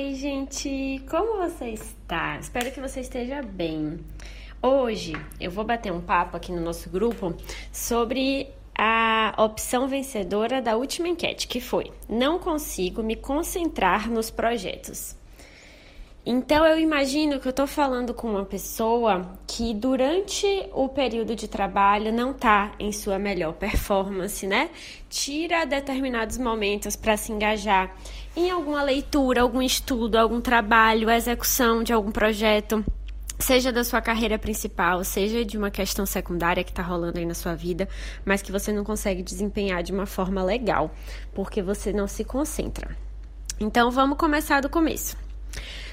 Oi, gente! Como você está? Espero que você esteja bem. Hoje eu vou bater um papo aqui no nosso grupo sobre a opção vencedora da última enquete, que foi: não consigo me concentrar nos projetos. Então eu imagino que eu estou falando com uma pessoa que durante o período de trabalho não está em sua melhor performance, né? Tira determinados momentos para se engajar em alguma leitura, algum estudo, algum trabalho, execução de algum projeto seja da sua carreira principal, seja de uma questão secundária que está rolando aí na sua vida, mas que você não consegue desempenhar de uma forma legal, porque você não se concentra. Então vamos começar do começo.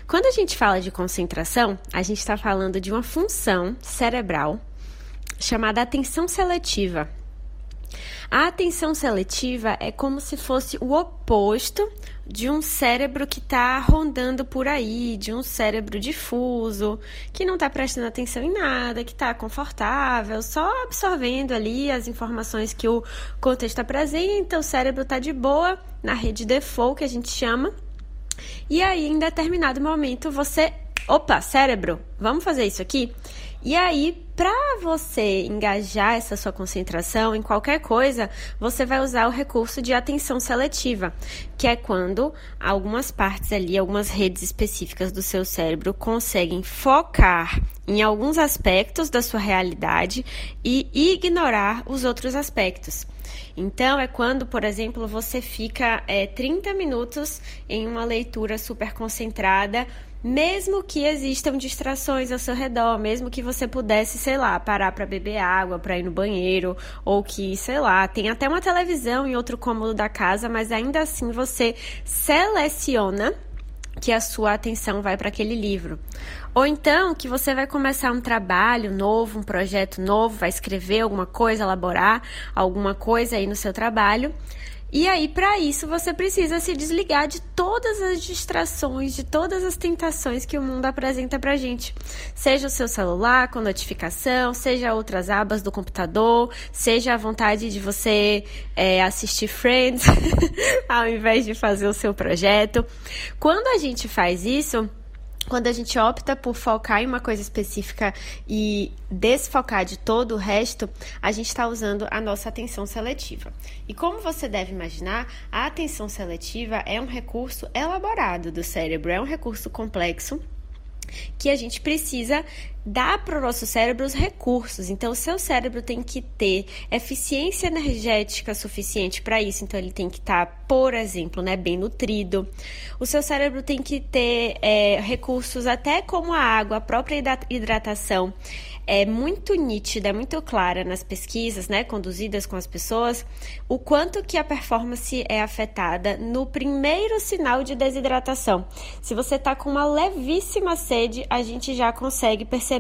Quando a gente fala de concentração, a gente está falando de uma função cerebral chamada atenção seletiva. A atenção seletiva é como se fosse o oposto de um cérebro que está rondando por aí, de um cérebro difuso, que não está prestando atenção em nada, que está confortável, só absorvendo ali as informações que o contexto apresenta. O cérebro está de boa na rede default, que a gente chama, e aí, em determinado momento, você. Opa, cérebro, vamos fazer isso aqui? E aí, para você engajar essa sua concentração em qualquer coisa, você vai usar o recurso de atenção seletiva, que é quando algumas partes ali, algumas redes específicas do seu cérebro conseguem focar em alguns aspectos da sua realidade e ignorar os outros aspectos. Então, é quando, por exemplo, você fica é, 30 minutos em uma leitura super concentrada, mesmo que existam distrações ao seu redor, mesmo que você pudesse, sei lá, parar para beber água, para ir no banheiro, ou que, sei lá, tem até uma televisão em outro cômodo da casa, mas ainda assim você seleciona que a sua atenção vai para aquele livro. Ou então que você vai começar um trabalho novo, um projeto novo, vai escrever alguma coisa, elaborar alguma coisa aí no seu trabalho. E aí, para isso, você precisa se desligar de todas as distrações, de todas as tentações que o mundo apresenta pra gente. Seja o seu celular com notificação, seja outras abas do computador, seja a vontade de você é, assistir Friends ao invés de fazer o seu projeto. Quando a gente faz isso, quando a gente opta por focar em uma coisa específica e desfocar de todo o resto, a gente está usando a nossa atenção seletiva. E como você deve imaginar, a atenção seletiva é um recurso elaborado do cérebro, é um recurso complexo que a gente precisa dar para o nosso cérebro os recursos. Então, o seu cérebro tem que ter eficiência energética suficiente para isso. Então, ele tem que estar, tá, por exemplo, né, bem nutrido. O seu cérebro tem que ter é, recursos até como a água, a própria hidratação é muito nítida, é muito clara nas pesquisas, né, conduzidas com as pessoas, o quanto que a performance é afetada no primeiro sinal de desidratação. Se você está com uma levíssima sede, a gente já consegue perceber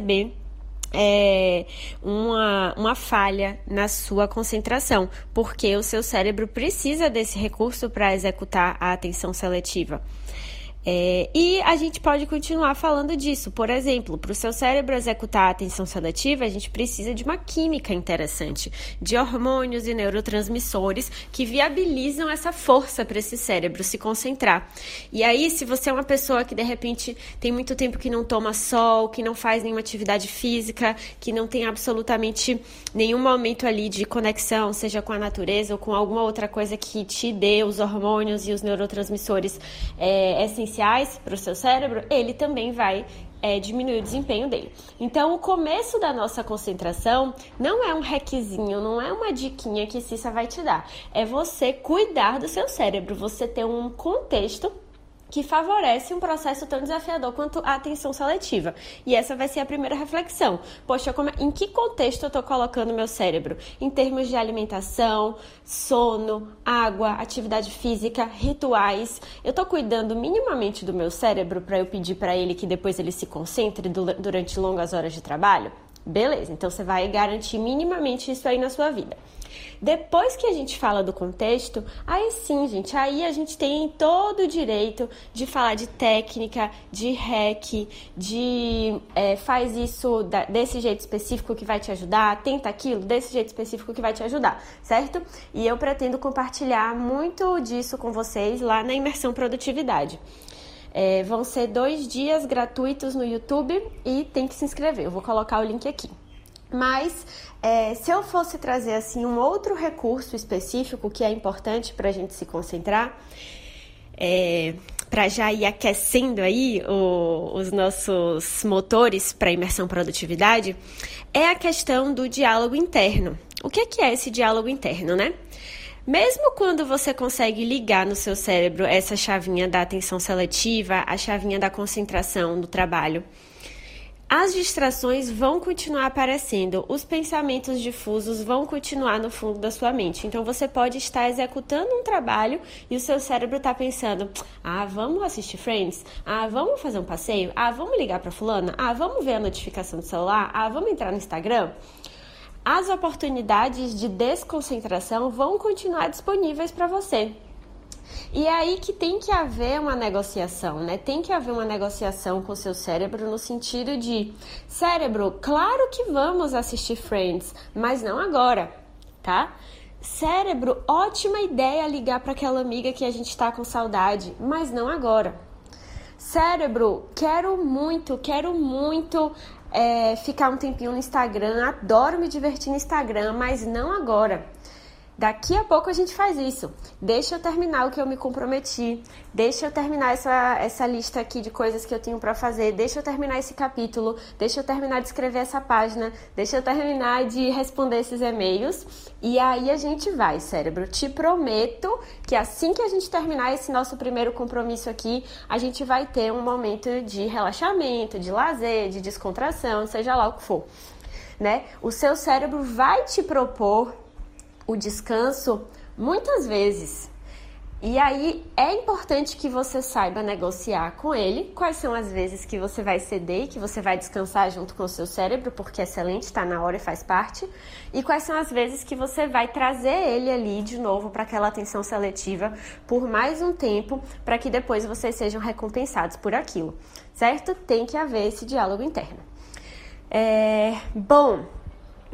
é, uma, uma falha na sua concentração, porque o seu cérebro precisa desse recurso para executar a atenção seletiva. É, e a gente pode continuar falando disso. Por exemplo, para o seu cérebro executar a atenção seletiva, a gente precisa de uma química interessante, de hormônios e neurotransmissores que viabilizam essa força para esse cérebro se concentrar. E aí, se você é uma pessoa que de repente tem muito tempo que não toma sol, que não faz nenhuma atividade física, que não tem absolutamente nenhum momento ali de conexão, seja com a natureza ou com alguma outra coisa que te dê os hormônios e os neurotransmissores é, essenciais essenciais para o seu cérebro, ele também vai é, diminuir o desempenho dele. Então, o começo da nossa concentração não é um requisinho, não é uma diquinha que Cissa vai te dar. É você cuidar do seu cérebro, você ter um contexto que favorece um processo tão desafiador quanto a atenção seletiva. E essa vai ser a primeira reflexão. Poxa, como, em que contexto eu estou colocando meu cérebro? Em termos de alimentação, sono, água, atividade física, rituais. Eu estou cuidando minimamente do meu cérebro para eu pedir para ele que depois ele se concentre durante longas horas de trabalho? Beleza, então você vai garantir minimamente isso aí na sua vida. Depois que a gente fala do contexto, aí sim, gente, aí a gente tem todo o direito de falar de técnica, de hack, de é, faz isso da, desse jeito específico que vai te ajudar, tenta aquilo desse jeito específico que vai te ajudar, certo? E eu pretendo compartilhar muito disso com vocês lá na imersão produtividade. É, vão ser dois dias gratuitos no YouTube e tem que se inscrever. Eu vou colocar o link aqui. Mas é, se eu fosse trazer assim um outro recurso específico que é importante para a gente se concentrar, é, para já ir aquecendo aí o, os nossos motores para imersão produtividade, é a questão do diálogo interno. O que é, que é esse diálogo interno, né? Mesmo quando você consegue ligar no seu cérebro essa chavinha da atenção seletiva, a chavinha da concentração no trabalho, as distrações vão continuar aparecendo, os pensamentos difusos vão continuar no fundo da sua mente. Então você pode estar executando um trabalho e o seu cérebro está pensando: ah, vamos assistir Friends? Ah, vamos fazer um passeio? Ah, vamos ligar para fulana? Ah, vamos ver a notificação do celular? Ah, vamos entrar no Instagram? As oportunidades de desconcentração vão continuar disponíveis para você. E é aí que tem que haver uma negociação, né? Tem que haver uma negociação com o seu cérebro no sentido de cérebro, claro que vamos assistir Friends, mas não agora, tá? Cérebro, ótima ideia ligar para aquela amiga que a gente está com saudade, mas não agora. Cérebro, quero muito, quero muito é, ficar um tempinho no Instagram, adoro me divertir no Instagram, mas não agora. Daqui a pouco a gente faz isso. Deixa eu terminar o que eu me comprometi. Deixa eu terminar essa, essa lista aqui de coisas que eu tenho para fazer. Deixa eu terminar esse capítulo. Deixa eu terminar de escrever essa página. Deixa eu terminar de responder esses e-mails. E aí a gente vai, cérebro. Te prometo que assim que a gente terminar esse nosso primeiro compromisso aqui, a gente vai ter um momento de relaxamento, de lazer, de descontração, seja lá o que for. Né? O seu cérebro vai te propor o descanso muitas vezes. E aí é importante que você saiba negociar com ele quais são as vezes que você vai ceder e que você vai descansar junto com o seu cérebro, porque é excelente, está na hora e faz parte, e quais são as vezes que você vai trazer ele ali de novo para aquela atenção seletiva por mais um tempo, para que depois vocês sejam recompensados por aquilo, certo? Tem que haver esse diálogo interno. É, bom,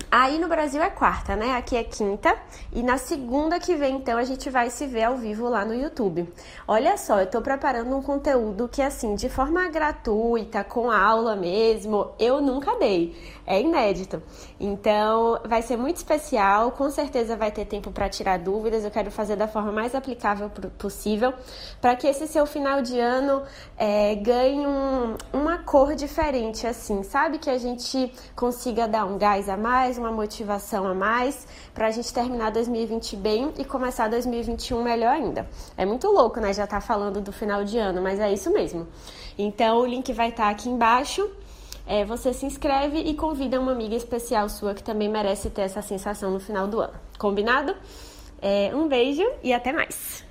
Aí no Brasil é quarta, né? Aqui é quinta. E na segunda que vem, então, a gente vai se ver ao vivo lá no YouTube. Olha só, eu tô preparando um conteúdo que, assim, de forma gratuita, com aula mesmo, eu nunca dei. É inédito. Então, vai ser muito especial. Com certeza vai ter tempo para tirar dúvidas. Eu quero fazer da forma mais aplicável possível, para que esse seu final de ano é, ganhe um, uma cor diferente, assim, sabe? Que a gente consiga dar um gás a mais mais, uma motivação a mais para a gente terminar 2020 bem e começar 2021 melhor ainda. É muito louco, né? Já tá falando do final de ano, mas é isso mesmo. Então o link vai estar tá aqui embaixo. É, você se inscreve e convida uma amiga especial sua que também merece ter essa sensação no final do ano. Combinado? É, um beijo e até mais!